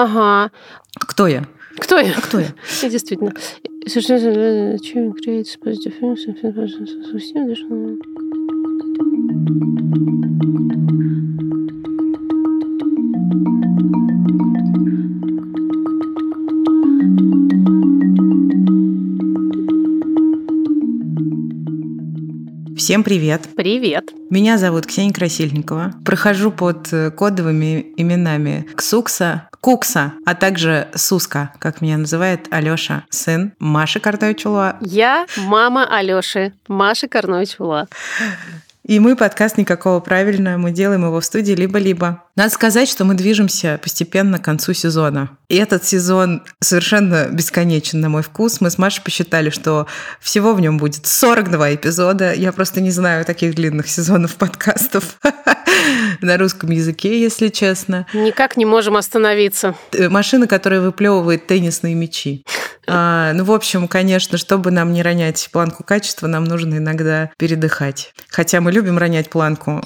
Ага. Кто я? Кто я? А кто я? Действительно. Всем привет. Привет. Меня зовут Ксения Красильникова. Прохожу под э, кодовыми именами Ксукса, Кукса, а также Суска, как меня называет Алёша, сын Маши Картовичула. Я мама Алёши, Маша Карнович-Ула. И мы подкаст «Никакого правильно», мы делаем его в студии «Либо-либо». Надо сказать, что мы движемся постепенно к концу сезона. И этот сезон совершенно бесконечен на мой вкус. Мы с Машей посчитали, что всего в нем будет 42 эпизода. Я просто не знаю таких длинных сезонов подкастов на русском языке, если честно. Никак не можем остановиться. Э, Машина, которая выплевывает теннисные мячи. А, ну, в общем, конечно, чтобы нам не ронять планку качества, нам нужно иногда передыхать. Хотя мы любим ронять планку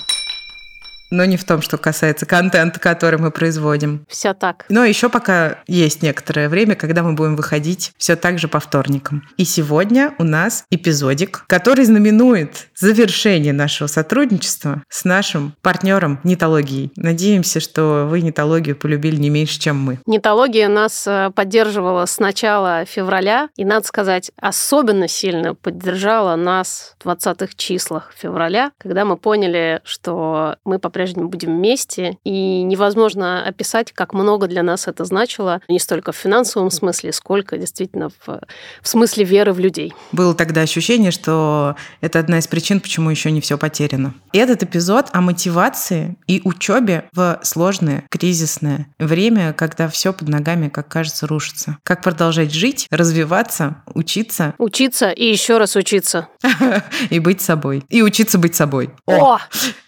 но не в том, что касается контента, который мы производим. Все так. Но еще пока есть некоторое время, когда мы будем выходить все так же по вторникам. И сегодня у нас эпизодик, который знаменует завершение нашего сотрудничества с нашим партнером Нитологией. Надеемся, что вы Нитологию полюбили не меньше, чем мы. Нитология нас э, поддерживала с начала февраля, и, надо сказать, особенно сильно поддержала нас в 20-х числах февраля, когда мы поняли, что мы по по-прежнему будем вместе, и невозможно описать, как много для нас это значило, не столько в финансовом смысле, сколько действительно в, в смысле веры в людей. Было тогда ощущение, что это одна из причин, почему еще не все потеряно. И этот эпизод о мотивации и учебе в сложное, кризисное время, когда все под ногами, как кажется, рушится. Как продолжать жить, развиваться, учиться. Учиться и еще раз учиться. И быть собой. И учиться быть собой. О!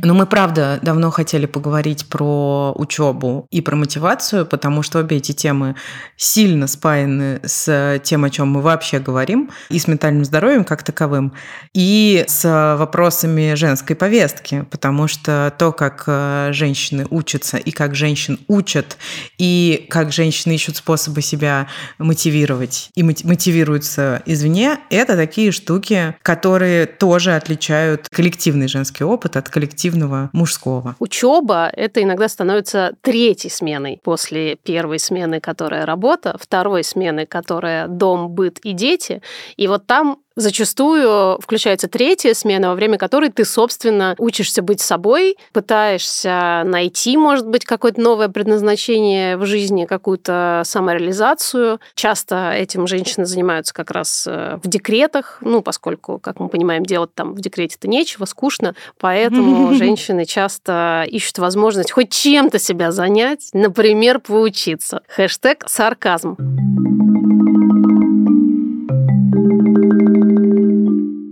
Но мы, правда, давно хотели поговорить про учебу и про мотивацию, потому что обе эти темы сильно спаяны с тем, о чем мы вообще говорим, и с ментальным здоровьем как таковым, и с вопросами женской повестки, потому что то, как э, женщины учатся, и как женщин учат, и как женщины ищут способы себя мотивировать и мотивируются извне, это такие штуки, которые тоже отличают коллективный женский опыт от коллективного активного мужского. Учеба это иногда становится третьей сменой после первой смены, которая работа, второй смены, которая дом, быт и дети. И вот там зачастую включается третья смена, во время которой ты, собственно, учишься быть собой, пытаешься найти, может быть, какое-то новое предназначение в жизни, какую-то самореализацию. Часто этим женщины занимаются как раз э, в декретах, ну, поскольку, как мы понимаем, делать там в декрете-то нечего, скучно, поэтому женщины часто ищут возможность хоть чем-то себя занять, например, поучиться. Хэштег сарказм.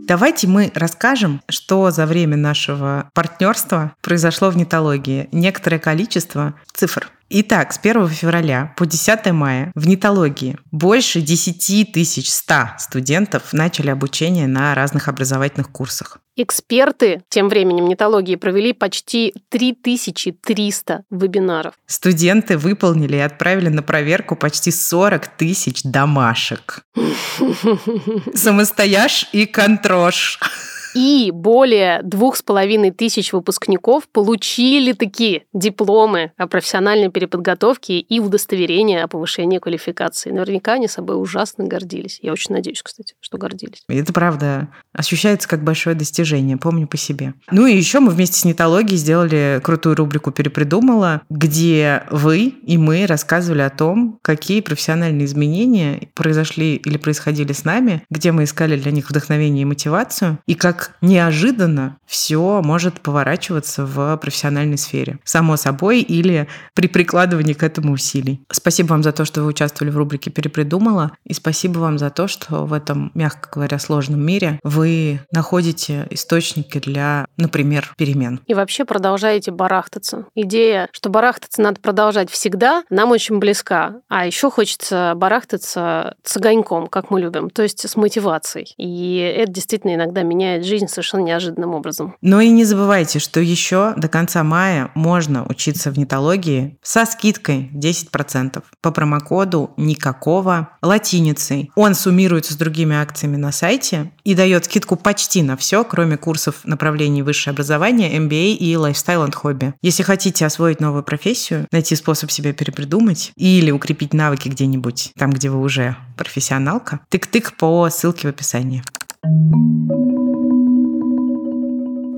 Давайте мы расскажем, что за время нашего партнерства произошло в нетологии. Некоторое количество цифр. Итак, с 1 февраля по 10 мая в нетологии больше 10 100 студентов начали обучение на разных образовательных курсах. Эксперты тем временем нетологии провели почти 3300 вебинаров. Студенты выполнили и отправили на проверку почти 40 тысяч домашек. Самостояж и контрош. И более двух с половиной тысяч выпускников получили такие дипломы о профессиональной переподготовке и удостоверения о повышении квалификации. Наверняка они собой ужасно гордились. Я очень надеюсь, кстати, что гордились. Это правда. Ощущается как большое достижение, помню по себе. Ну и еще мы вместе с нетологией сделали крутую рубрику «Перепридумала», где вы и мы рассказывали о том, какие профессиональные изменения произошли или происходили с нами, где мы искали для них вдохновение и мотивацию, и как неожиданно все может поворачиваться в профессиональной сфере. Само собой или при прикладывании к этому усилий. Спасибо вам за то, что вы участвовали в рубрике «Перепридумала», и спасибо вам за то, что в этом, мягко говоря, сложном мире вы находите источники для, например, перемен. И вообще продолжаете барахтаться. Идея, что барахтаться надо продолжать всегда, нам очень близка. А еще хочется барахтаться с огоньком, как мы любим, то есть с мотивацией. И это действительно иногда меняет жизнь жизнь совершенно неожиданным образом. Но и не забывайте, что еще до конца мая можно учиться в нетологии со скидкой 10% по промокоду никакого латиницей. Он суммируется с другими акциями на сайте и дает скидку почти на все, кроме курсов направлений высшее образование, MBA и лайфстайл и хобби. Если хотите освоить новую профессию, найти способ себя перепридумать или укрепить навыки где-нибудь там, где вы уже профессионалка, тык-тык по ссылке в описании.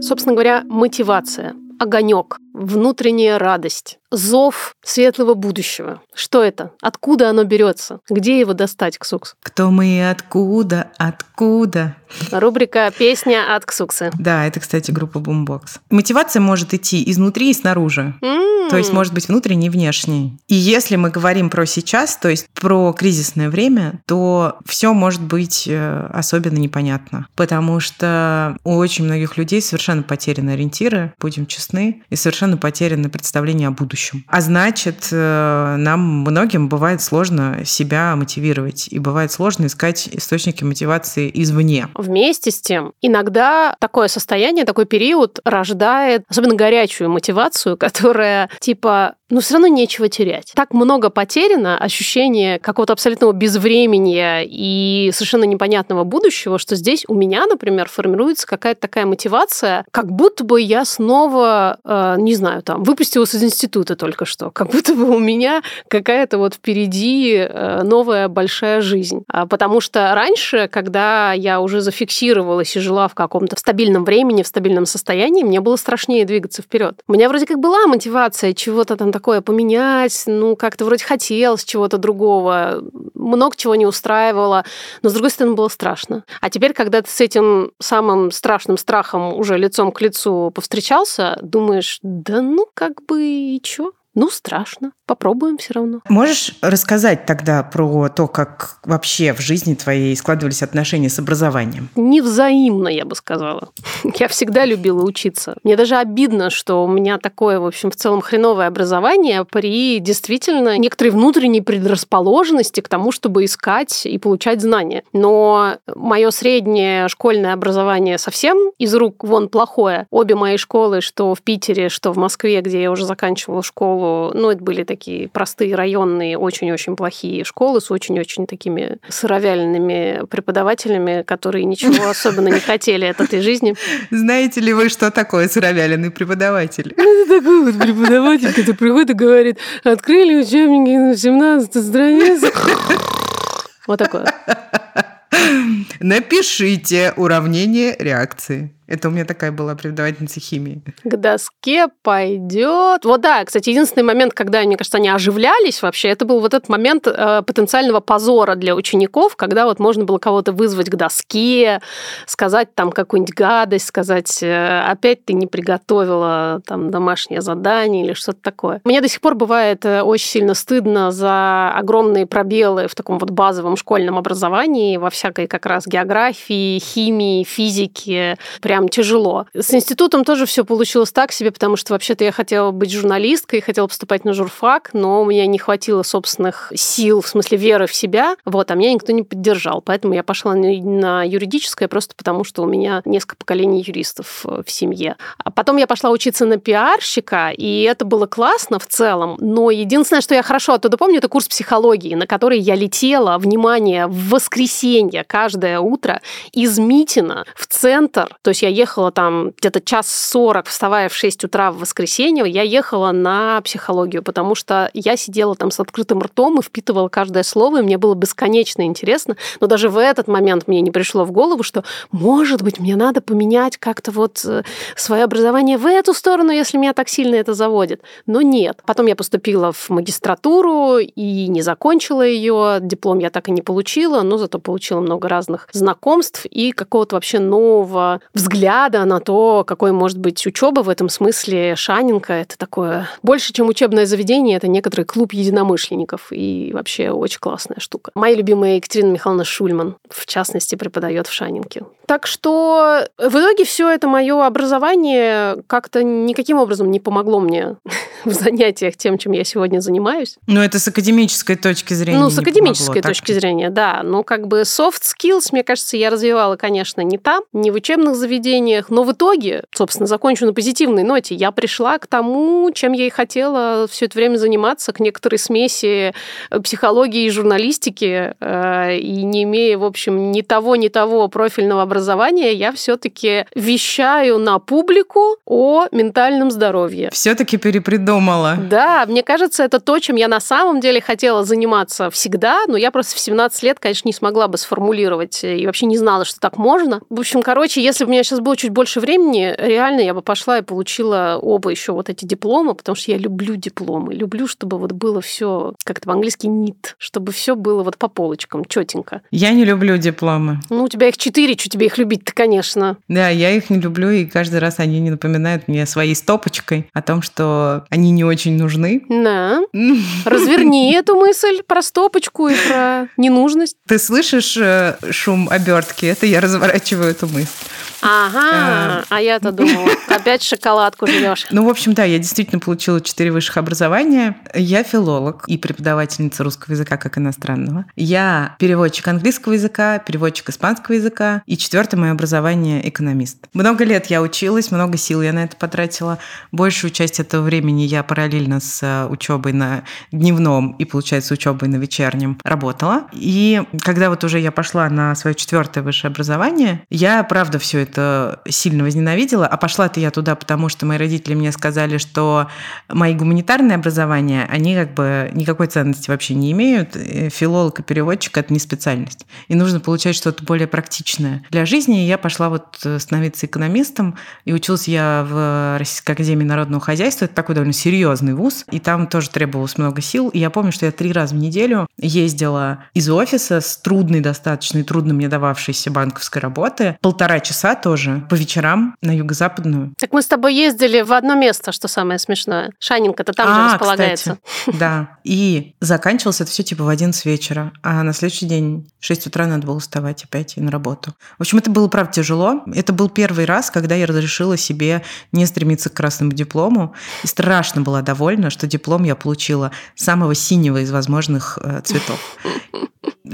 Собственно говоря, мотивация, огонек, внутренняя радость, зов светлого будущего. Что это? Откуда оно берется? Где его достать, Ксукс? Кто мы и откуда? Откуда? Рубрика «Песня от Ксуксы». Да, это, кстати, группа Boombox. Мотивация может идти изнутри и снаружи. М-м. То есть может быть внутренней и внешней. И если мы говорим про сейчас, то есть про кризисное время, то все может быть э, особенно непонятно. Потому что у очень многих людей совершенно потеряны ориентиры, будем честны, и совершенно потеряны представления о будущем. А значит, э, нам многим бывает сложно себя мотивировать. И бывает сложно искать источники мотивации извне. Вместе с тем, иногда такое состояние, такой период рождает особенно горячую мотивацию, которая типа но все равно нечего терять. Так много потеряно, ощущение какого-то абсолютного безвремения и совершенно непонятного будущего, что здесь у меня, например, формируется какая-то такая мотивация, как будто бы я снова, э, не знаю, там, выпустилась из института только что, как будто бы у меня какая-то вот впереди э, новая большая жизнь. А потому что раньше, когда я уже зафиксировалась и жила в каком-то стабильном времени, в стабильном состоянии, мне было страшнее двигаться вперед. У меня вроде как была мотивация чего-то там такое поменять, ну, как-то вроде хотелось чего-то другого, много чего не устраивало, но, с другой стороны, было страшно. А теперь, когда ты с этим самым страшным страхом уже лицом к лицу повстречался, думаешь, да ну, как бы и чё? Ну, страшно. Попробуем все равно. Можешь рассказать тогда про то, как вообще в жизни твоей складывались отношения с образованием? Невзаимно, я бы сказала. Я всегда любила учиться. Мне даже обидно, что у меня такое, в общем, в целом хреновое образование при действительно некоторой внутренней предрасположенности к тому, чтобы искать и получать знания. Но мое среднее школьное образование совсем из рук вон плохое. Обе мои школы, что в Питере, что в Москве, где я уже заканчивала школу, ну, это были такие такие простые районные, очень-очень плохие школы с очень-очень такими сыровяленными преподавателями, которые ничего особенно не хотели от этой жизни. Знаете ли вы, что такое сыровяленый преподаватель? Ну, это такой вот преподаватель, который приходит и говорит, открыли учебники на 17 странице. Вот такое. Напишите уравнение реакции. Это у меня такая была преподавательница химии. К доске пойдет. Вот да, кстати, единственный момент, когда, мне кажется, они оживлялись вообще, это был вот этот момент э, потенциального позора для учеников, когда вот можно было кого-то вызвать к доске, сказать там какую-нибудь гадость, сказать, э, опять ты не приготовила там домашнее задание или что-то такое. Мне до сих пор бывает э, очень сильно стыдно за огромные пробелы в таком вот базовом школьном образовании, во всякой как раз географии, химии, физике, прям прям тяжело. С институтом тоже все получилось так себе, потому что вообще-то я хотела быть журналисткой, хотела поступать на журфак, но у меня не хватило собственных сил, в смысле веры в себя, вот, а меня никто не поддержал. Поэтому я пошла на юридическое просто потому, что у меня несколько поколений юристов э, в семье. А потом я пошла учиться на пиарщика, и это было классно в целом, но единственное, что я хорошо оттуда помню, это курс психологии, на который я летела, внимание, в воскресенье каждое утро из Митина в центр, то есть я я ехала там где-то час сорок, вставая в 6 утра в воскресенье, я ехала на психологию, потому что я сидела там с открытым ртом и впитывала каждое слово, и мне было бесконечно интересно. Но даже в этот момент мне не пришло в голову, что, может быть, мне надо поменять как-то вот э, свое образование в эту сторону, если меня так сильно это заводит. Но нет. Потом я поступила в магистратуру и не закончила ее. Диплом я так и не получила, но зато получила много разных знакомств и какого-то вообще нового взгляда взгляда на то, какой может быть учеба в этом смысле Шанинка. Это такое больше, чем учебное заведение, это некоторый клуб единомышленников и вообще очень классная штука. Моя любимая Екатерина Михайловна Шульман, в частности, преподает в Шанинке. Так что в итоге все это мое образование как-то никаким образом не помогло мне в занятиях тем, чем я сегодня занимаюсь. Ну, это с академической точки зрения. Ну, с академической помогло, точки так? зрения, да. Ну, как бы soft skills, мне кажется, я развивала, конечно, не там, не в учебных заведениях, но в итоге, собственно, закончу на позитивной ноте. Я пришла к тому, чем я и хотела все это время заниматься, к некоторой смеси э, психологии и журналистики, э, и не имея, в общем, ни того, ни того профильного образования, я все-таки вещаю на публику о ментальном здоровье. Все-таки перепридумала. Да, мне кажется, это то, чем я на самом деле хотела заниматься всегда, но я просто в 17 лет, конечно, не смогла бы сформулировать и вообще не знала, что так можно. В общем, короче, если бы у меня сейчас было чуть больше времени, реально я бы пошла и получила оба еще вот эти дипломы, потому что я люблю дипломы, люблю, чтобы вот было все как-то по-английски нит, чтобы все было вот по полочкам, четенько. Я не люблю дипломы. Ну, у тебя их четыре, что тебе их любить-то, конечно. Да, я их не люблю, и каждый раз они не напоминают мне своей стопочкой о том, что они не очень нужны. Да. Разверни эту мысль про стопочку и про ненужность. Ты слышишь э, шум обертки? Это я разворачиваю эту мысль. Ага, а, а я-то думала, опять шоколадку жрешь. Ну, в общем, да, я действительно получила четыре высших образования. Я филолог и преподавательница русского языка как иностранного. Я переводчик английского языка, переводчик испанского языка. И четвертое мое образование – экономист. Много лет я училась, много сил я на это потратила. Большую часть этого времени я параллельно с э, учебой на дневном и, получается, учебой на вечернем работала. И когда вот уже я пошла на свое четвертое высшее образование, я, правда, все это сильно возненавидела. А пошла-то я туда, потому что мои родители мне сказали, что мои гуманитарные образования, они как бы никакой ценности вообще не имеют. Филолог и переводчик – это не специальность. И нужно получать что-то более практичное. Для жизни я пошла вот становиться экономистом, и училась я в Российской академии народного хозяйства. Это такой довольно серьезный вуз, и там тоже требовалось много сил. И я помню, что я три раза в неделю ездила из офиса с трудной достаточно и трудно мне дававшейся банковской работы, полтора часа тоже по вечерам на юго-западную. Так мы с тобой ездили в одно место, что самое смешное. Шанинка-то там а, же располагается. Кстати, да. И заканчивалось это все типа в 11 вечера, а на следующий день в 6 утра надо было вставать опять и на работу. В общем, это было, правда, тяжело. Это был первый раз, когда я разрешила себе не стремиться к красному диплому. И страшно была довольна, что диплом я получила самого синего из возможных э, цветов.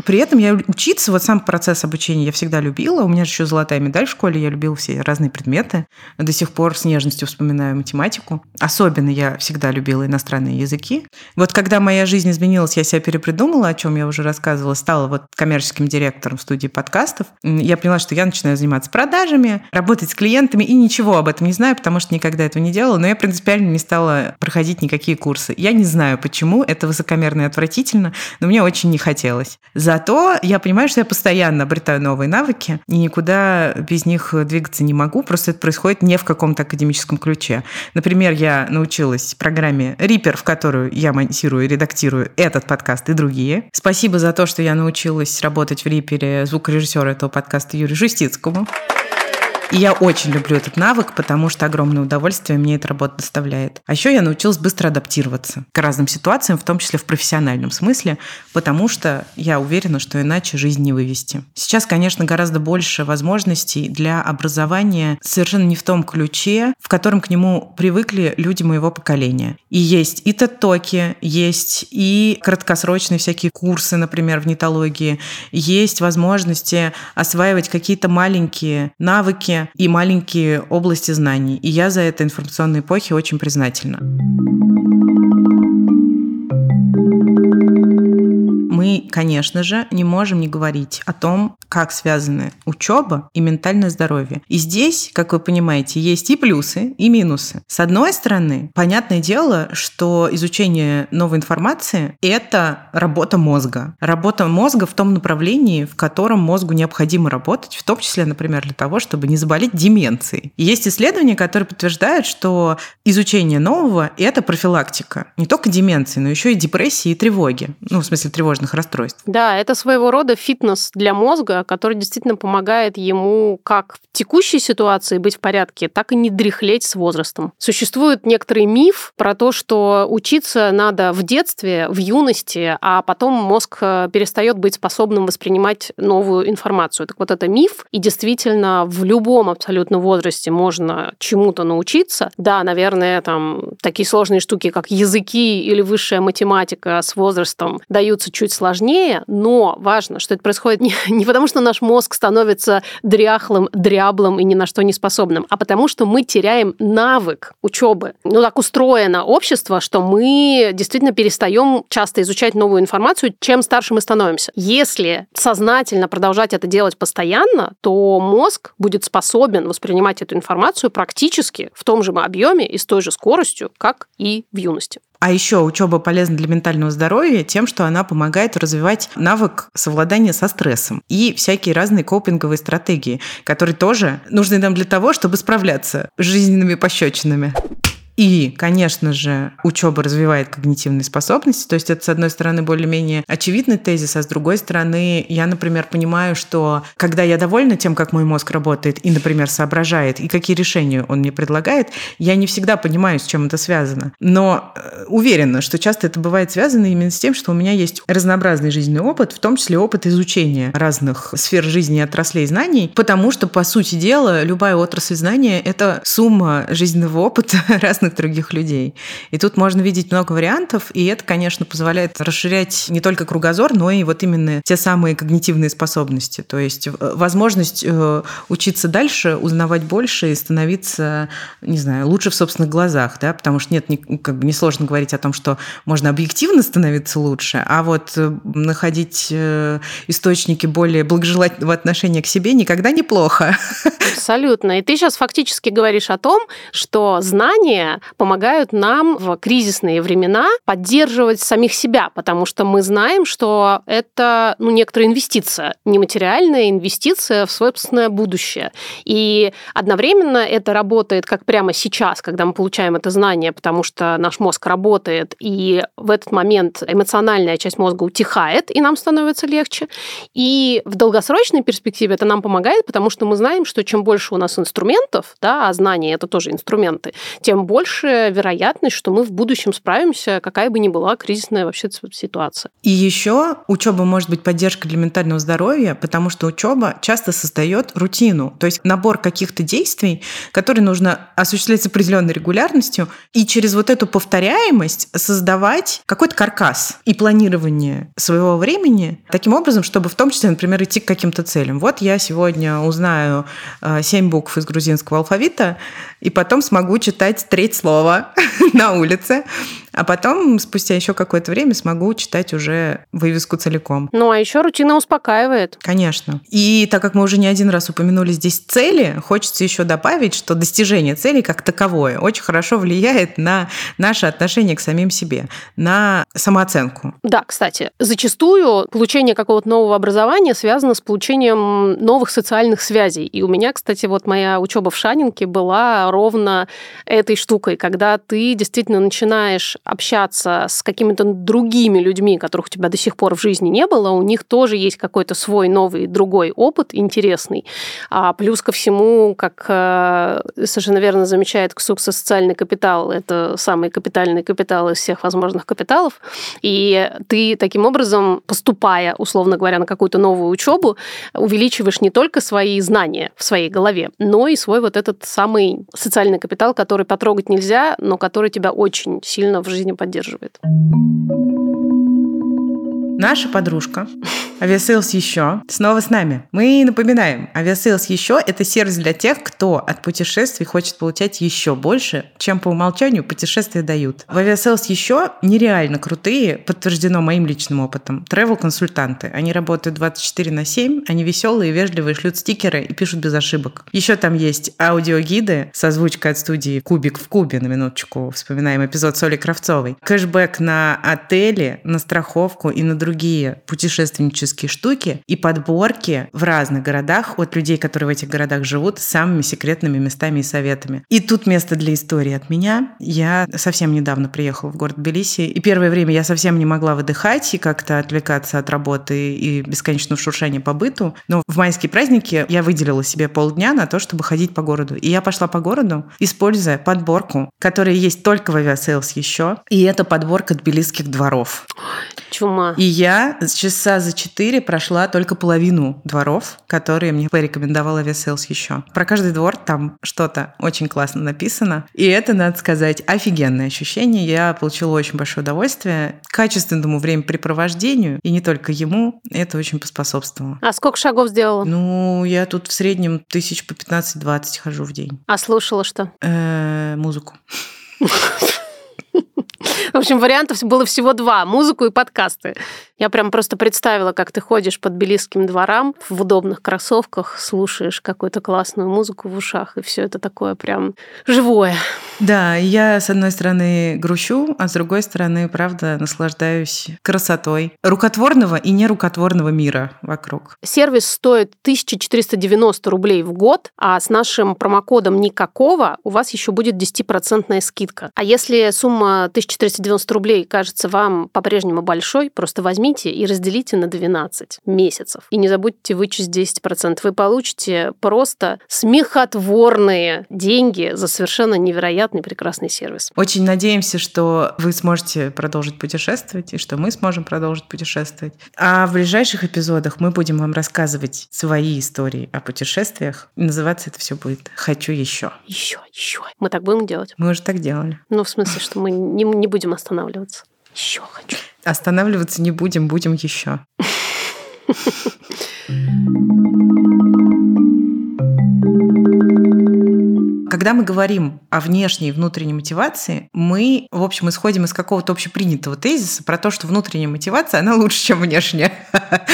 При этом я учиться, вот сам процесс обучения я всегда любила. У меня же еще золотая медаль в школе, я любила все разные предметы. До сих пор с нежностью вспоминаю математику. Особенно я всегда любила иностранные языки. Вот когда моя жизнь изменилась, я себя перепридумала, о чем я уже рассказывала, стала вот коммерческим директором студии подкастов. Я поняла, что я начинаю заниматься продажами, работать с клиентами и ничего об этом не знаю, потому что никогда этого не делала, но я принципиально не стала проходить никакие курсы. Я не знаю, почему, это высокомерно и отвратительно, но мне очень не хотелось. Зато я понимаю, что я постоянно обретаю новые навыки, и никуда без них двигаться не могу, просто это происходит не в каком-то академическом ключе. Например, я научилась программе Reaper, в которую я монтирую и редактирую этот подкаст и другие. Спасибо за то, что я научилась работать в Reaper звукорежиссера этого подкаста Юрию Жустицкому. И я очень люблю этот навык, потому что огромное удовольствие мне эта работа доставляет. А еще я научилась быстро адаптироваться к разным ситуациям, в том числе в профессиональном смысле, потому что я уверена, что иначе жизнь не вывести. Сейчас, конечно, гораздо больше возможностей для образования совершенно не в том ключе, в котором к нему привыкли люди моего поколения. И есть и тет-токи, есть и краткосрочные всякие курсы, например, в нетологии, есть возможности осваивать какие-то маленькие навыки, и маленькие области знаний. И я за это информационной эпохи очень признательна конечно же, не можем не говорить о том, как связаны учеба и ментальное здоровье. И здесь, как вы понимаете, есть и плюсы, и минусы. С одной стороны, понятное дело, что изучение новой информации – это работа мозга. Работа мозга в том направлении, в котором мозгу необходимо работать, в том числе, например, для того, чтобы не заболеть деменцией. И есть исследования, которые подтверждают, что изучение нового – это профилактика не только деменции, но еще и депрессии и тревоги. Ну, в смысле, тревожных расстройств устройств. Да, это своего рода фитнес для мозга, который действительно помогает ему как в текущей ситуации быть в порядке, так и не дряхлеть с возрастом. Существует некоторый миф про то, что учиться надо в детстве, в юности, а потом мозг э, перестает быть способным воспринимать новую информацию. Так вот, это миф, и действительно в любом абсолютно возрасте можно чему-то научиться. Да, наверное, там такие сложные штуки, как языки или высшая математика с возрастом даются чуть сложнее, но важно, что это происходит не, не потому, что наш мозг становится дряхлым, дряблым и ни на что не способным, а потому что мы теряем навык учебы. Ну, так устроено общество, что мы действительно перестаем часто изучать новую информацию, чем старше мы становимся. Если сознательно продолжать это делать постоянно, то мозг будет способен воспринимать эту информацию практически в том же объеме и с той же скоростью, как и в юности. А еще учеба полезна для ментального здоровья тем, что она помогает развивать навык совладания со стрессом и всякие разные копинговые стратегии, которые тоже нужны нам для того, чтобы справляться с жизненными пощечинами. И, конечно же, учеба развивает когнитивные способности. То есть это, с одной стороны, более-менее очевидный тезис, а с другой стороны, я, например, понимаю, что когда я довольна тем, как мой мозг работает и, например, соображает, и какие решения он мне предлагает, я не всегда понимаю, с чем это связано. Но э, уверена, что часто это бывает связано именно с тем, что у меня есть разнообразный жизненный опыт, в том числе опыт изучения разных сфер жизни и отраслей знаний, потому что, по сути дела, любая отрасль знания — это сумма жизненного опыта разных разных других людей. И тут можно видеть много вариантов, и это, конечно, позволяет расширять не только кругозор, но и вот именно те самые когнитивные способности. То есть э, возможность э, учиться дальше, узнавать больше и становиться, не знаю, лучше в собственных глазах, да, потому что нет, как бы несложно говорить о том, что можно объективно становиться лучше, а вот э, находить источники более благожелательного отношения к себе никогда неплохо. Абсолютно. И ты сейчас фактически говоришь о том, что помогают нам в кризисные времена поддерживать самих себя, потому что мы знаем, что это ну, некоторая инвестиция, нематериальная инвестиция в собственное будущее. И одновременно это работает как прямо сейчас, когда мы получаем это знание, потому что наш мозг работает, и в этот момент эмоциональная часть мозга утихает, и нам становится легче. И в долгосрочной перспективе это нам помогает, потому что мы знаем, что чем больше у нас инструментов, да, а знания это тоже инструменты, тем больше больше вероятность, что мы в будущем справимся, какая бы ни была кризисная вообще ситуация. И еще учеба может быть поддержкой для ментального здоровья, потому что учеба часто создает рутину, то есть набор каких-то действий, которые нужно осуществлять с определенной регулярностью, и через вот эту повторяемость создавать какой-то каркас и планирование своего времени таким образом, чтобы в том числе, например, идти к каким-то целям. Вот я сегодня узнаю э, семь букв из грузинского алфавита, и потом смогу читать треть слова на улице а потом, спустя еще какое-то время, смогу читать уже вывеску целиком. Ну, а еще рутина успокаивает. Конечно. И так как мы уже не один раз упомянули здесь цели, хочется еще добавить, что достижение целей как таковое очень хорошо влияет на наше отношение к самим себе, на самооценку. Да, кстати, зачастую получение какого-то нового образования связано с получением новых социальных связей. И у меня, кстати, вот моя учеба в Шанинке была ровно этой штукой, когда ты действительно начинаешь общаться с какими-то другими людьми, которых у тебя до сих пор в жизни не было, у них тоже есть какой-то свой новый другой опыт интересный. А плюс ко всему, как э, совершенно верно замечает Ксукса, социальный капитал – это самый капитальный капитал из всех возможных капиталов. И ты таким образом, поступая, условно говоря, на какую-то новую учебу, увеличиваешь не только свои знания в своей голове, но и свой вот этот самый социальный капитал, который потрогать нельзя, но который тебя очень сильно в жизни поддерживает. Наша подружка Авиасейлс еще снова с нами. Мы напоминаем, Авиасейлс еще – это сервис для тех, кто от путешествий хочет получать еще больше, чем по умолчанию путешествия дают. В Авиасейлс еще нереально крутые, подтверждено моим личным опытом, travel-консультанты. Они работают 24 на 7, они веселые, вежливые, шлют стикеры и пишут без ошибок. Еще там есть аудиогиды с озвучкой от студии «Кубик в кубе», на минуточку, вспоминаем эпизод Соли Кравцовой. Кэшбэк на отели, на страховку и на другие путешественнические туристические штуки и подборки в разных городах от людей, которые в этих городах живут, с самыми секретными местами и советами. И тут место для истории от меня. Я совсем недавно приехала в город Тбилиси, и первое время я совсем не могла выдыхать и как-то отвлекаться от работы и бесконечного шуршания по быту. Но в майские праздники я выделила себе полдня на то, чтобы ходить по городу. И я пошла по городу, используя подборку, которая есть только в Aviasales еще. И это подборка тбилисских дворов. Чума. И я часа за четыре прошла только половину дворов, которые мне порекомендовал Aviasales еще. Про каждый двор там что-то очень классно написано. И это, надо сказать, офигенное ощущение. Я получила очень большое удовольствие качественному времяпрепровождению, и не только ему, это очень поспособствовало. А сколько шагов сделала? Ну, я тут в среднем тысяч по 15-20 хожу в день. А слушала что? Э, музыку. В общем, вариантов было всего два – музыку и подкасты. Я прям просто представила, как ты ходишь под Белисским дворам в удобных кроссовках, слушаешь какую-то классную музыку в ушах, и все это такое прям живое. Да, я, с одной стороны, грущу, а с другой стороны, правда, наслаждаюсь красотой рукотворного и нерукотворного мира вокруг. Сервис стоит 1490 рублей в год, а с нашим промокодом «Никакого» у вас еще будет 10% скидка. А если сумма 1490 рублей кажется вам по-прежнему большой, просто возьмите возьмите и разделите на 12 месяцев. И не забудьте вычесть 10%. Вы получите просто смехотворные деньги за совершенно невероятный прекрасный сервис. Очень надеемся, что вы сможете продолжить путешествовать и что мы сможем продолжить путешествовать. А в ближайших эпизодах мы будем вам рассказывать свои истории о путешествиях. Называться это все будет «Хочу еще». Еще, еще. Мы так будем делать? Мы уже так делали. Ну, в смысле, что мы не, не будем останавливаться. Еще хочу. Останавливаться не будем, будем еще. Когда мы говорим о внешней и внутренней мотивации, мы, в общем, исходим из какого-то общепринятого тезиса про то, что внутренняя мотивация, она лучше, чем внешняя.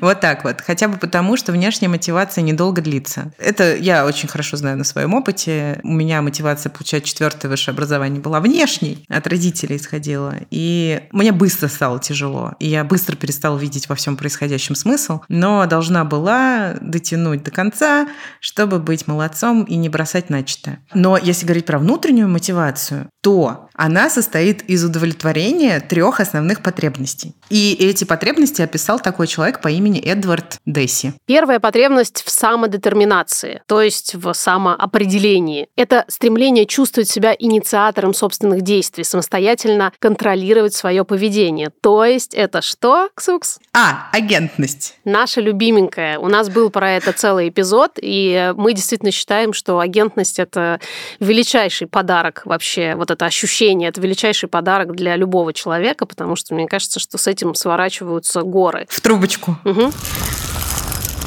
Вот так вот. Хотя бы потому, что внешняя мотивация недолго длится. Это я очень хорошо знаю на своем опыте. У меня мотивация получать четвертое высшее образование была внешней, от родителей исходила. И мне быстро стало тяжело. И я быстро перестала видеть во всем происходящем смысл, но должна была дотянуть до конца, чтобы быть молодцом и не бросать начатое нечто. Но если говорить про внутреннюю мотивацию, то она состоит из удовлетворения трех основных потребностей. И эти потребности описал такой человек по имени Эдвард Десси. Первая потребность в самодетерминации, то есть в самоопределении. Это стремление чувствовать себя инициатором собственных действий, самостоятельно контролировать свое поведение. То есть это что, Ксукс? А, агентность. Наша любименькая. У нас был про это целый эпизод, и мы действительно считаем, что агентность — это величайший подарок вообще, вот это ощущение, это величайший подарок для любого человека, потому что мне кажется, что с этим сворачиваются горы. В трубочку. Угу.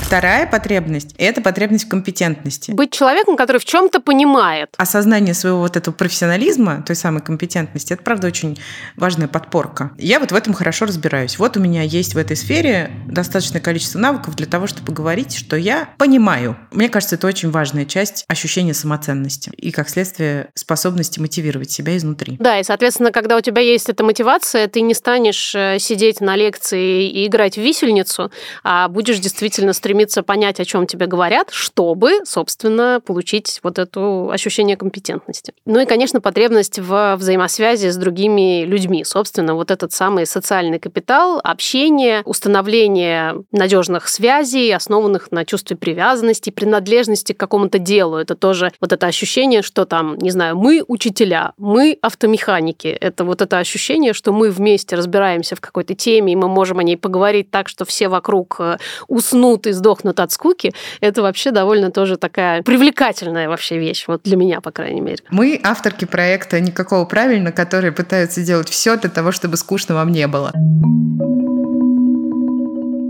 Вторая потребность – это потребность в компетентности. Быть человеком, который в чем-то понимает. Осознание своего вот этого профессионализма, той самой компетентности, это, правда, очень важная подпорка. Я вот в этом хорошо разбираюсь. Вот у меня есть в этой сфере достаточное количество навыков для того, чтобы говорить, что я понимаю. Мне кажется, это очень важная часть ощущения самоценности и, как следствие, способности мотивировать себя изнутри. Да, и, соответственно, когда у тебя есть эта мотивация, ты не станешь э, сидеть на лекции и играть в висельницу, а будешь действительно стремиться стремиться понять, о чем тебе говорят, чтобы, собственно, получить вот это ощущение компетентности. Ну и, конечно, потребность в взаимосвязи с другими людьми. Собственно, вот этот самый социальный капитал, общение, установление надежных связей, основанных на чувстве привязанности, принадлежности к какому-то делу. Это тоже вот это ощущение, что там, не знаю, мы учителя, мы автомеханики. Это вот это ощущение, что мы вместе разбираемся в какой-то теме, и мы можем о ней поговорить так, что все вокруг э, уснут и сдохнут от скуки, это вообще довольно тоже такая привлекательная вообще вещь, вот для меня, по крайней мере. Мы авторки проекта «Никакого правильно», которые пытаются делать все для того, чтобы скучно вам не было.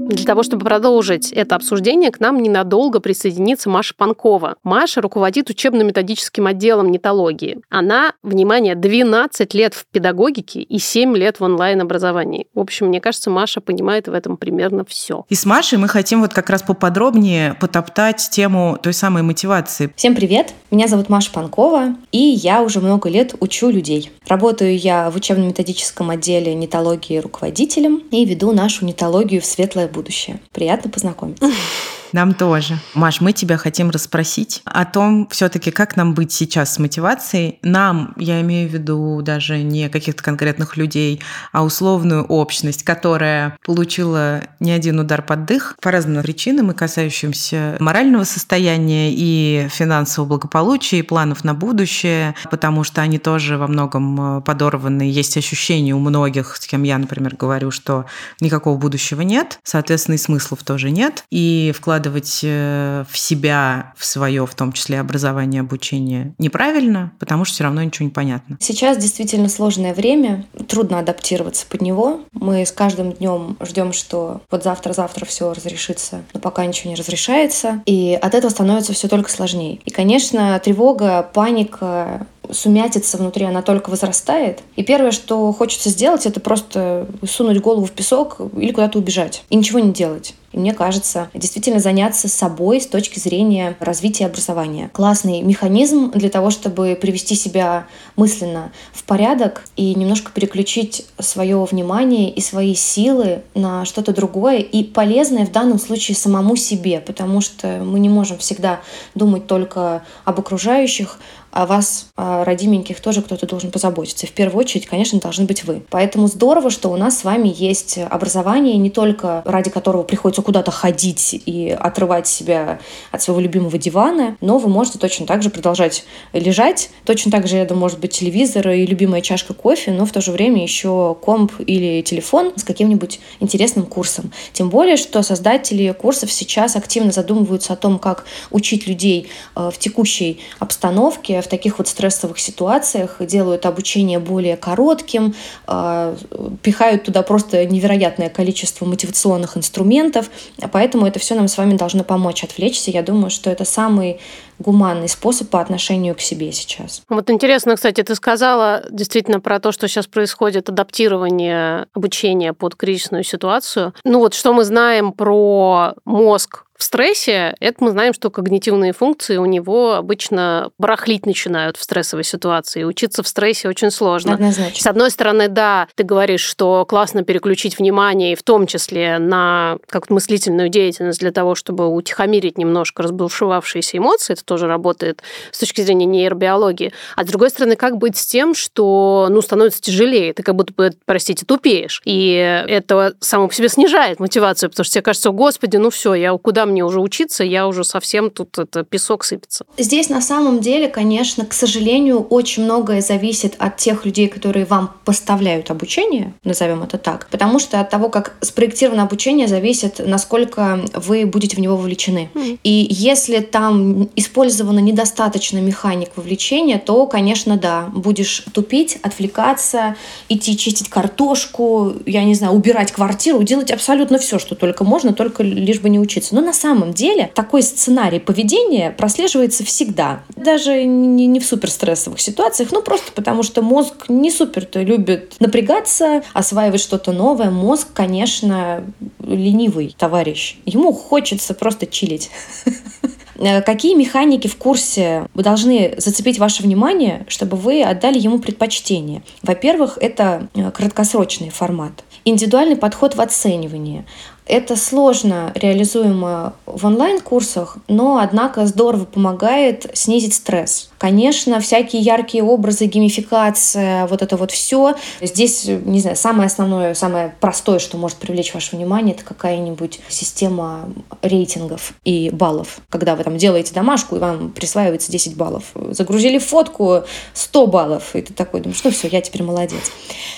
Для того, чтобы продолжить это обсуждение, к нам ненадолго присоединится Маша Панкова. Маша руководит учебно-методическим отделом нетологии. Она, внимание, 12 лет в педагогике и 7 лет в онлайн-образовании. В общем, мне кажется, Маша понимает в этом примерно все. И с Машей мы хотим вот как раз поподробнее потоптать тему той самой мотивации. Всем привет! Меня зовут Маша Панкова, и я уже много лет учу людей. Работаю я в учебно-методическом отделе нетологии руководителем и веду нашу нетологию в светлое будущее. Приятно познакомиться. Нам тоже. Маш, мы тебя хотим расспросить о том, все-таки, как нам быть сейчас с мотивацией. Нам, я имею в виду даже не каких-то конкретных людей, а условную общность, которая получила не один удар под дых по разным причинам и касающимся морального состояния и финансового благополучия, и планов на будущее, потому что они тоже во многом э, подорваны. Есть ощущение у многих, с кем я, например, говорю, что никакого будущего нет, соответственно, и смыслов тоже нет. И вклад вкладывать э, в себя, в свое, в том числе образование, обучение, неправильно, потому что все равно ничего не понятно. Сейчас действительно сложное время, трудно адаптироваться под него. Мы с каждым днем ждем, что вот завтра-завтра все разрешится, но пока ничего не разрешается, и от этого становится все только сложнее. И, конечно, тревога, паника, сумятица внутри, она только возрастает. И первое, что хочется сделать, это просто сунуть голову в песок или куда-то убежать. И ничего не делать. И мне кажется, действительно заняться собой с точки зрения развития образования. Классный механизм для того, чтобы привести себя мысленно в порядок и немножко переключить свое внимание и свои силы на что-то другое и полезное в данном случае самому себе, потому что мы не можем всегда думать только об окружающих, о вас, о родименьких, тоже кто-то должен позаботиться. В первую очередь, конечно, должны быть вы. Поэтому здорово, что у нас с вами есть образование, не только ради которого приходится куда-то ходить и отрывать себя от своего любимого дивана, но вы можете точно так же продолжать лежать. Точно так же рядом может быть телевизор и любимая чашка кофе, но в то же время еще комп или телефон с каким-нибудь интересным курсом. Тем более, что создатели курсов сейчас активно задумываются о том, как учить людей э, в текущей обстановке, в таких вот стрессовых ситуациях делают обучение более коротким, а, пихают туда просто невероятное количество мотивационных инструментов, поэтому это все нам с вами должно помочь отвлечься. Я думаю, что это самый гуманный способ по отношению к себе сейчас. Вот интересно, кстати, ты сказала действительно про то, что сейчас происходит адаптирование обучения под кризисную ситуацию. Ну вот что мы знаем про мозг в стрессе, это мы знаем, что когнитивные функции у него обычно барахлить начинают в стрессовой ситуации. Учиться в стрессе очень сложно. Однозначно. С одной стороны, да, ты говоришь, что классно переключить внимание, и в том числе на как мыслительную деятельность для того, чтобы утихомирить немножко разбушевавшиеся эмоции. Это тоже работает с точки зрения нейробиологии. А с другой стороны, как быть с тем, что ну, становится тяжелее, ты как будто бы, простите, тупеешь. И это само по себе снижает мотивацию, потому что тебе кажется, господи, ну все, я куда мне уже учиться, я уже совсем тут это песок сыпется. Здесь на самом деле, конечно, к сожалению, очень многое зависит от тех людей, которые вам поставляют обучение, назовем это так, потому что от того, как спроектировано обучение, зависит, насколько вы будете в него вовлечены. Mm. И если там использована недостаточно механик вовлечения, то, конечно, да, будешь тупить, отвлекаться, идти чистить картошку, я не знаю, убирать квартиру, делать абсолютно все, что только можно, только лишь бы не учиться. Но на самом деле такой сценарий поведения прослеживается всегда. Даже не, не в суперстрессовых ситуациях, ну просто потому что мозг не супер-то любит напрягаться, осваивать что-то новое. Мозг, конечно, ленивый товарищ. Ему хочется просто чилить. Какие механики в курсе должны зацепить ваше внимание, чтобы вы отдали ему предпочтение? Во-первых, это э, краткосрочный формат. Индивидуальный подход в оценивании. Это сложно реализуемо в онлайн-курсах, но, однако, здорово помогает снизить стресс. Конечно, всякие яркие образы, геймификация, вот это вот все. Здесь, не знаю, самое основное, самое простое, что может привлечь ваше внимание, это какая-нибудь система рейтингов и баллов. Когда вы там делаете домашку, и вам присваивается 10 баллов. Загрузили фотку 100 баллов, и ты такой думаешь, ну все, я теперь молодец.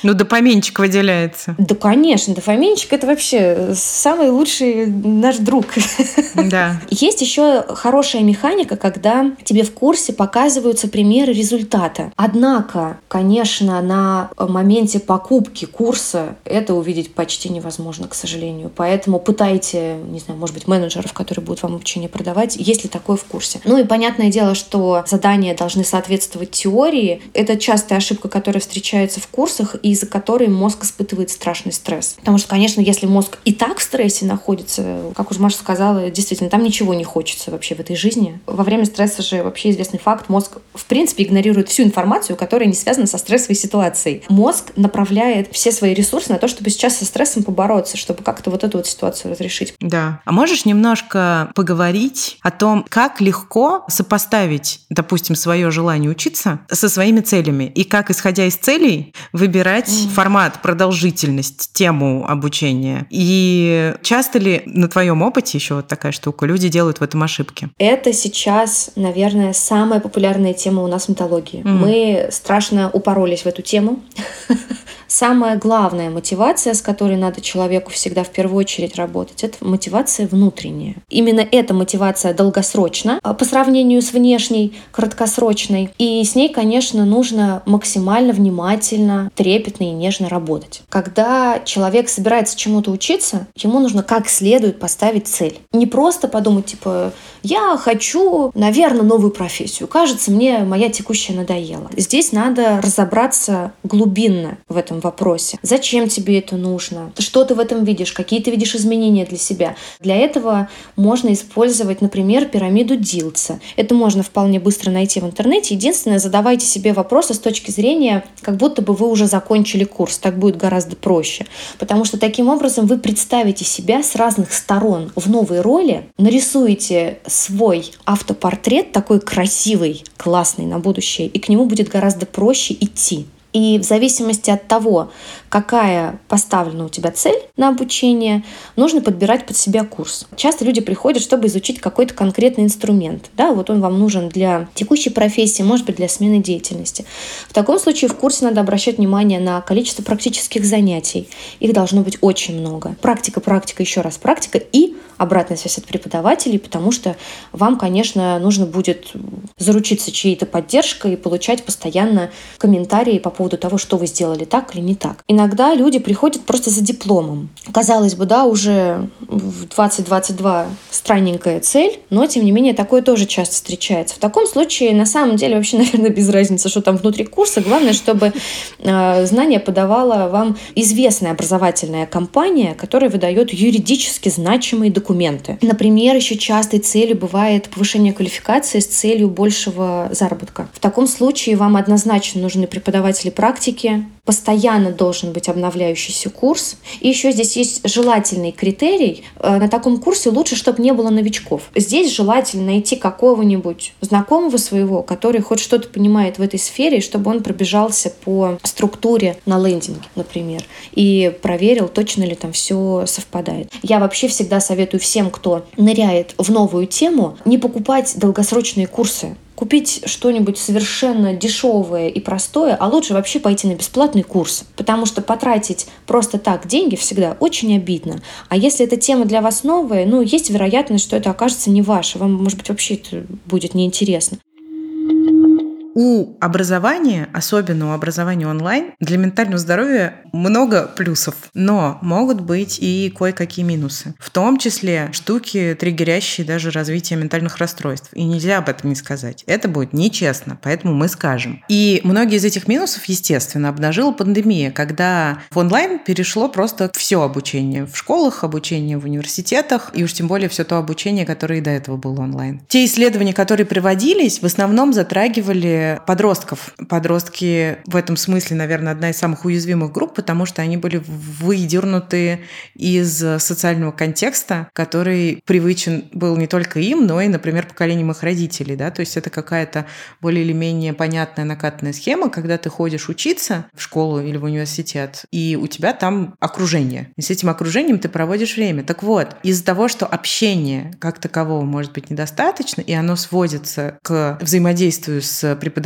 Ну, дофаминчик выделяется. Да, конечно, дофаминчик это вообще самый лучший наш друг. Да. Есть еще хорошая механика, когда тебе в курсе показываются примеры результата. Однако, конечно, на моменте покупки курса это увидеть почти невозможно, к сожалению. Поэтому пытайте, не знаю, может быть, менеджеров, которые будут вам обучение продавать, есть ли такое в курсе. Ну и понятное дело, что задания должны соответствовать теории. Это частая ошибка, которая встречается в курсах, и из-за которой мозг испытывает страшный стресс. Потому что, конечно, если мозг и так в стрессе находится, как уже Маша сказала, действительно, там ничего не хочется вообще в этой жизни. Во время стресса же вообще известный факт, мозг в принципе игнорирует всю информацию, которая не связана со стрессовой ситуацией. Мозг направляет все свои ресурсы на то, чтобы сейчас со стрессом побороться, чтобы как-то вот эту вот ситуацию разрешить. Да. А можешь немножко поговорить о том, как легко сопоставить, допустим, свое желание учиться со своими целями и как, исходя из целей, выбирать mm. формат, продолжительность, тему обучения. И часто ли на твоем опыте еще вот такая штука, люди делают в этом ошибки? Это сейчас, наверное, самая популярная тема у нас в металлогии. Mm. Мы страшно упоролись в эту тему. Самая главная мотивация, с которой надо человеку всегда в первую очередь работать, это мотивация внутренняя. Именно эта мотивация долгосрочна а, по сравнению с внешней, краткосрочной. И с ней, конечно, нужно максимально внимательно, трепетно и нежно работать. Когда человек собирается чему-то учиться, ему нужно как следует поставить цель. Не просто подумать, типа, я хочу, наверное, новую профессию. Кажется, мне моя текущая надоела. Здесь надо разобраться глубинно в этом вопросе. Зачем тебе это нужно? Что ты в этом видишь? Какие ты видишь изменения для себя? Для этого можно использовать, например, пирамиду Дилца. Это можно вполне быстро найти в интернете. Единственное, задавайте себе вопросы с точки зрения, как будто бы вы уже закончили курс. Так будет гораздо проще. Потому что таким образом вы представите себя с разных сторон в новой роли, нарисуете свой автопортрет такой красивый, классный на будущее, и к нему будет гораздо проще идти. И в зависимости от того, какая поставлена у тебя цель на обучение, нужно подбирать под себя курс. Часто люди приходят, чтобы изучить какой-то конкретный инструмент. Да, вот он вам нужен для текущей профессии, может быть, для смены деятельности. В таком случае в курсе надо обращать внимание на количество практических занятий. Их должно быть очень много. Практика, практика, еще раз практика и обратная связь от преподавателей, потому что вам, конечно, нужно будет заручиться чьей-то поддержкой и получать постоянно комментарии по поводу того, что вы сделали так или не так. Иногда люди приходят просто за дипломом. Казалось бы, да, уже в 2022 странненькая цель, но, тем не менее, такое тоже часто встречается. В таком случае, на самом деле, вообще, наверное, без разницы, что там внутри курса. Главное, чтобы э, знание подавала вам известная образовательная компания, которая выдает юридически значимые документы. Например, еще частой целью бывает повышение квалификации с целью большего заработка. В таком случае вам однозначно нужны преподаватели практики постоянно должен быть обновляющийся курс. И еще здесь есть желательный критерий. Э, на таком курсе лучше, чтобы не было новичков. Здесь желательно найти какого-нибудь знакомого своего, который хоть что-то понимает в этой сфере, чтобы он пробежался по структуре на лендинге, например, и проверил, точно ли там все совпадает. Я вообще всегда советую всем, кто ныряет в новую тему, не покупать долгосрочные курсы купить что-нибудь совершенно дешевое и простое, а лучше вообще пойти на бесплатный курс, потому что потратить просто так деньги всегда очень обидно. А если эта тема для вас новая, ну, есть вероятность, что это окажется не ваше, вам, может быть, вообще это будет неинтересно. У образования, особенно у образования онлайн, для ментального здоровья много плюсов, но могут быть и кое-какие минусы. В том числе штуки, триггерящие даже развитие ментальных расстройств. И нельзя об этом не сказать. Это будет нечестно, поэтому мы скажем. И многие из этих минусов, естественно, обнажила пандемия, когда в онлайн перешло просто все обучение в школах, обучение в университетах, и уж тем более все то обучение, которое и до этого было онлайн. Те исследования, которые приводились, в основном затрагивали подростков. Подростки в этом смысле, наверное, одна из самых уязвимых групп, потому что они были выдернуты из социального контекста, который привычен был не только им, но и, например, поколением их родителей. Да? То есть это какая-то более или менее понятная накатанная схема, когда ты ходишь учиться в школу или в университет, и у тебя там окружение. И с этим окружением ты проводишь время. Так вот, из-за того, что общение как такового может быть недостаточно, и оно сводится к взаимодействию с преподавателем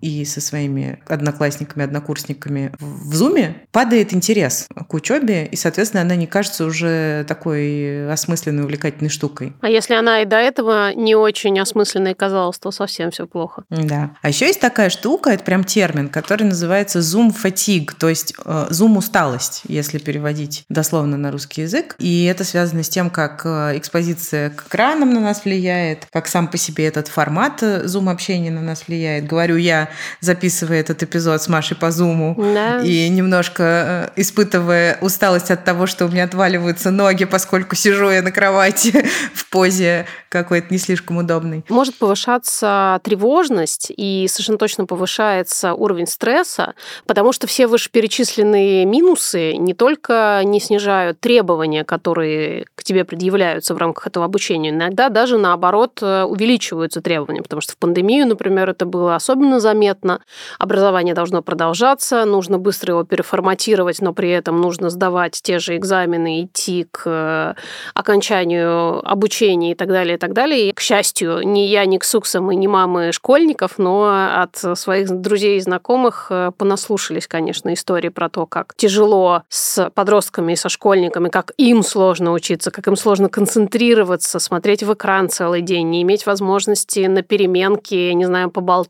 и со своими одноклассниками, однокурсниками в Зуме, падает интерес к учебе, и, соответственно, она не кажется уже такой осмысленной, увлекательной штукой. А если она и до этого не очень осмысленной казалась, то совсем все плохо. Да. А еще есть такая штука, это прям термин, который называется Zoom fatigue, то есть э, Zoom усталость, если переводить дословно на русский язык. И это связано с тем, как э, экспозиция к экранам на нас влияет, как сам по себе этот формат Zoom э, общения на нас влияет, влияет. Говорю я, записывая этот эпизод с Машей по зуму да. и немножко э, испытывая усталость от того, что у меня отваливаются ноги, поскольку сижу я на кровати в позе какой-то не слишком удобной. Может повышаться тревожность и совершенно точно повышается уровень стресса, потому что все вышеперечисленные минусы не только не снижают требования, которые к тебе предъявляются в рамках этого обучения, иногда даже наоборот э, увеличиваются требования, потому что в пандемию, например, это было особенно заметно. Образование должно продолжаться, нужно быстро его переформатировать, но при этом нужно сдавать те же экзамены, идти к э, окончанию обучения и так далее, и так далее. И, к счастью, ни я, ни Ксуксом и ни мамы школьников, но от своих друзей и знакомых э, понаслушались, конечно, истории про то, как тяжело с подростками и со школьниками, как им сложно учиться, как им сложно концентрироваться, смотреть в экран целый день, не иметь возможности на переменке, не знаю, поболтать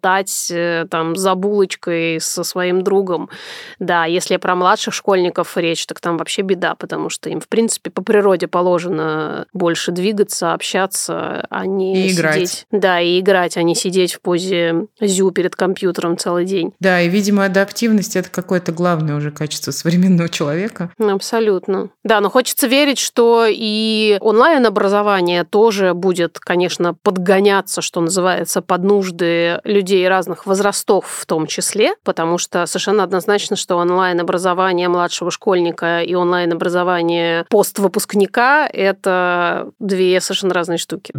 э, там за булочкой со своим другом. Да, если про младших школьников речь, так там вообще беда, потому что им, в принципе, по природе положено больше двигаться, общаться, а не и сидеть. Играть. Да, и играть, а не сидеть в позе зю перед компьютером целый день. Да, и, видимо, адаптивность – это какое-то главное уже качество современного человека. Абсолютно. Да, но хочется верить, что и онлайн-образование тоже будет, конечно, подгоняться, что называется, под нужды людей разных возрастов в том числе, потому что совершенно однозначно, что онлайн-образование младшего школьника и онлайн-образование поствыпускника – это две совершенно разные штуки.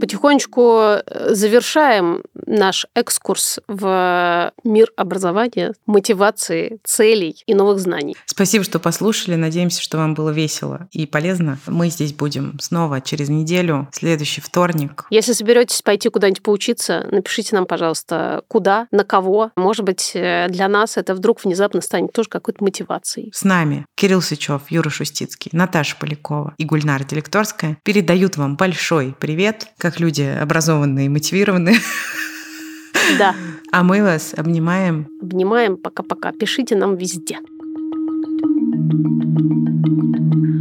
Потихонечку э, завершаем наш экскурс в мир образования, мотивации, целей и новых знаний. Спасибо, что послушали. Надеемся, что вам было весело и полезно. Мы здесь будем снова через неделю, следующий вторник. Если соберетесь пойти куда-нибудь поучиться, напишите нам, пожалуйста, куда, на кого. Может быть, э, для нас это вдруг внезапно станет тоже какой-то мотивацией. С нами Кирилл Сычев, Юра Шустицкий, Наташа Полякова и Гульнара Делекторская передают вам большой привет, как люди образованные и мотивированные. Да. А мы вас обнимаем. Обнимаем. Пока-пока. Пишите нам везде. thank you